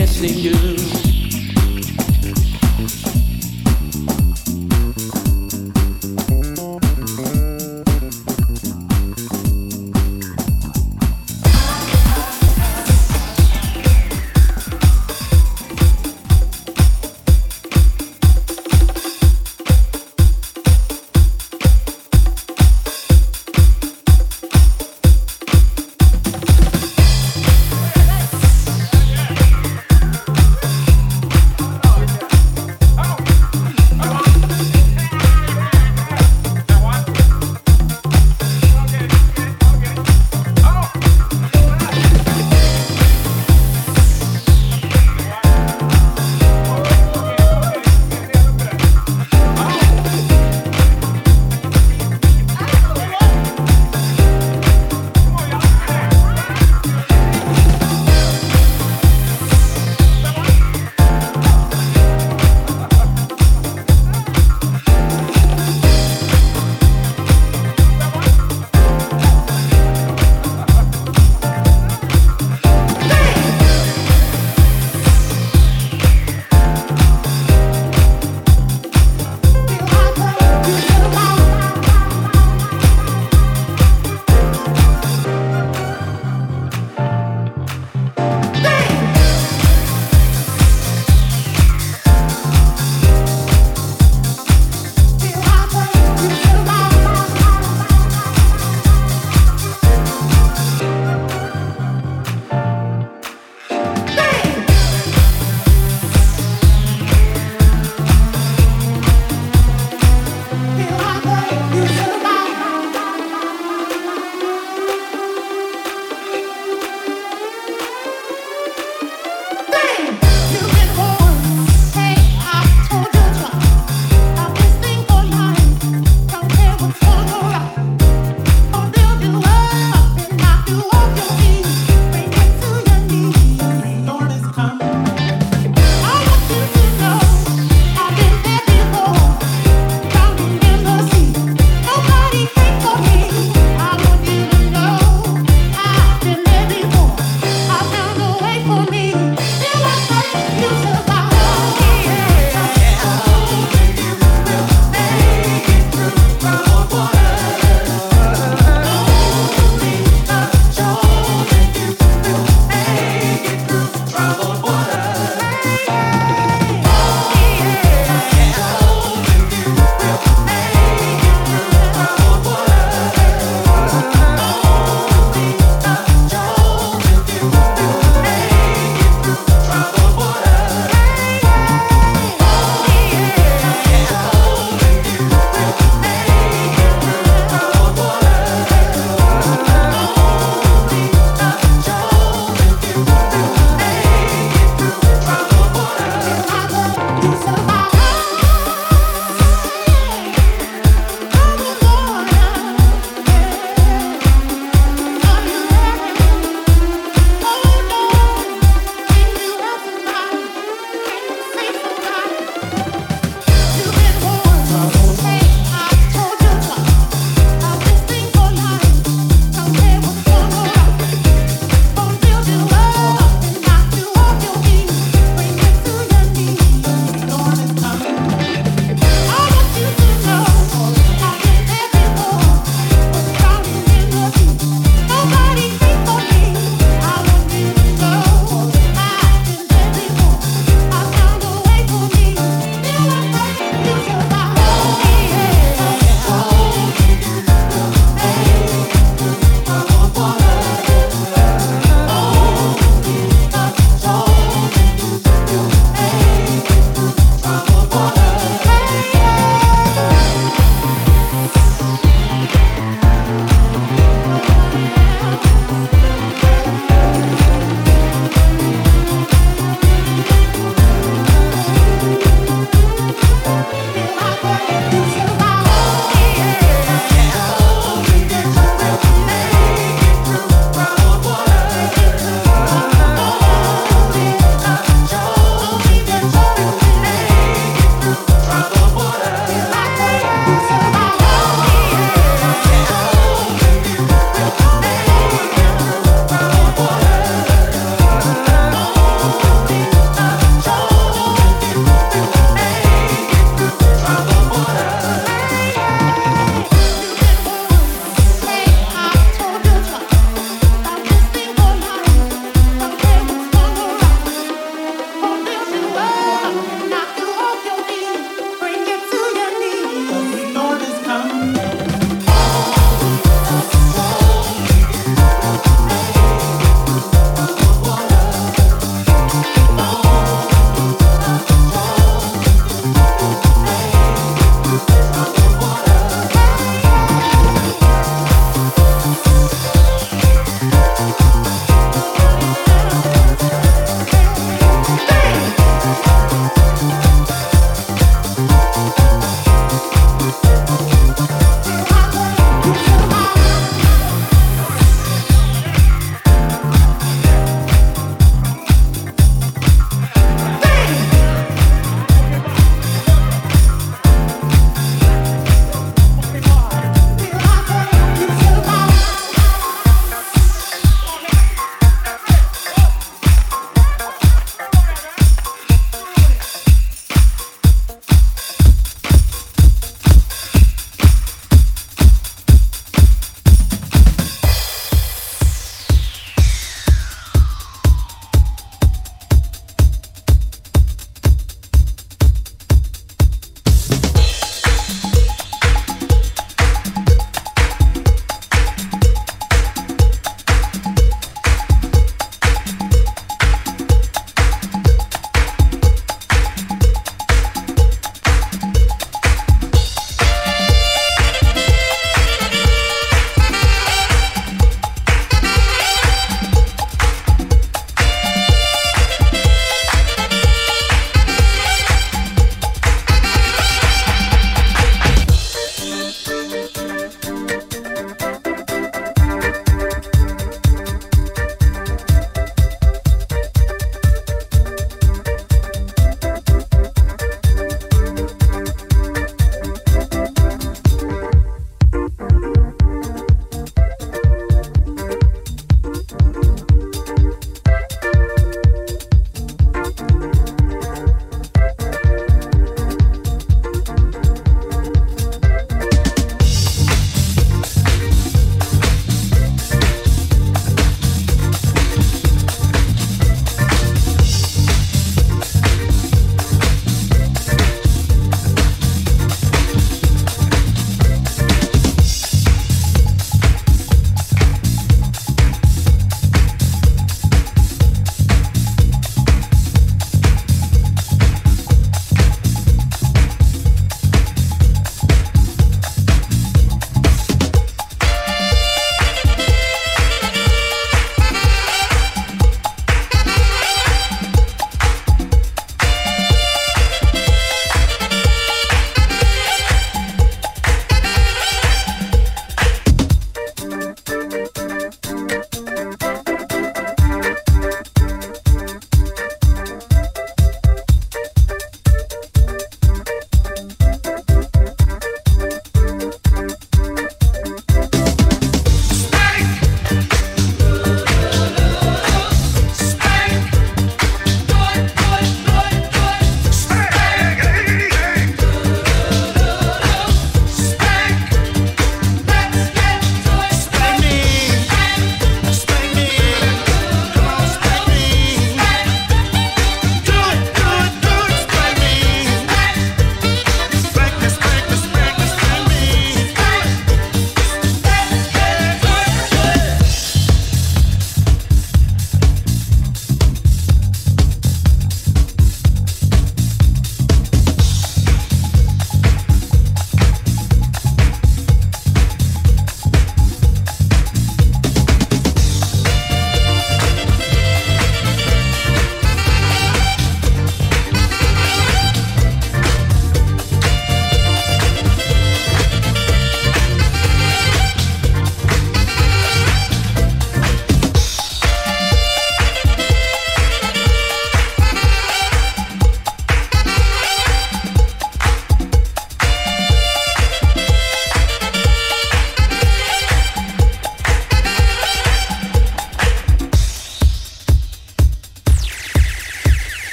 Missing you.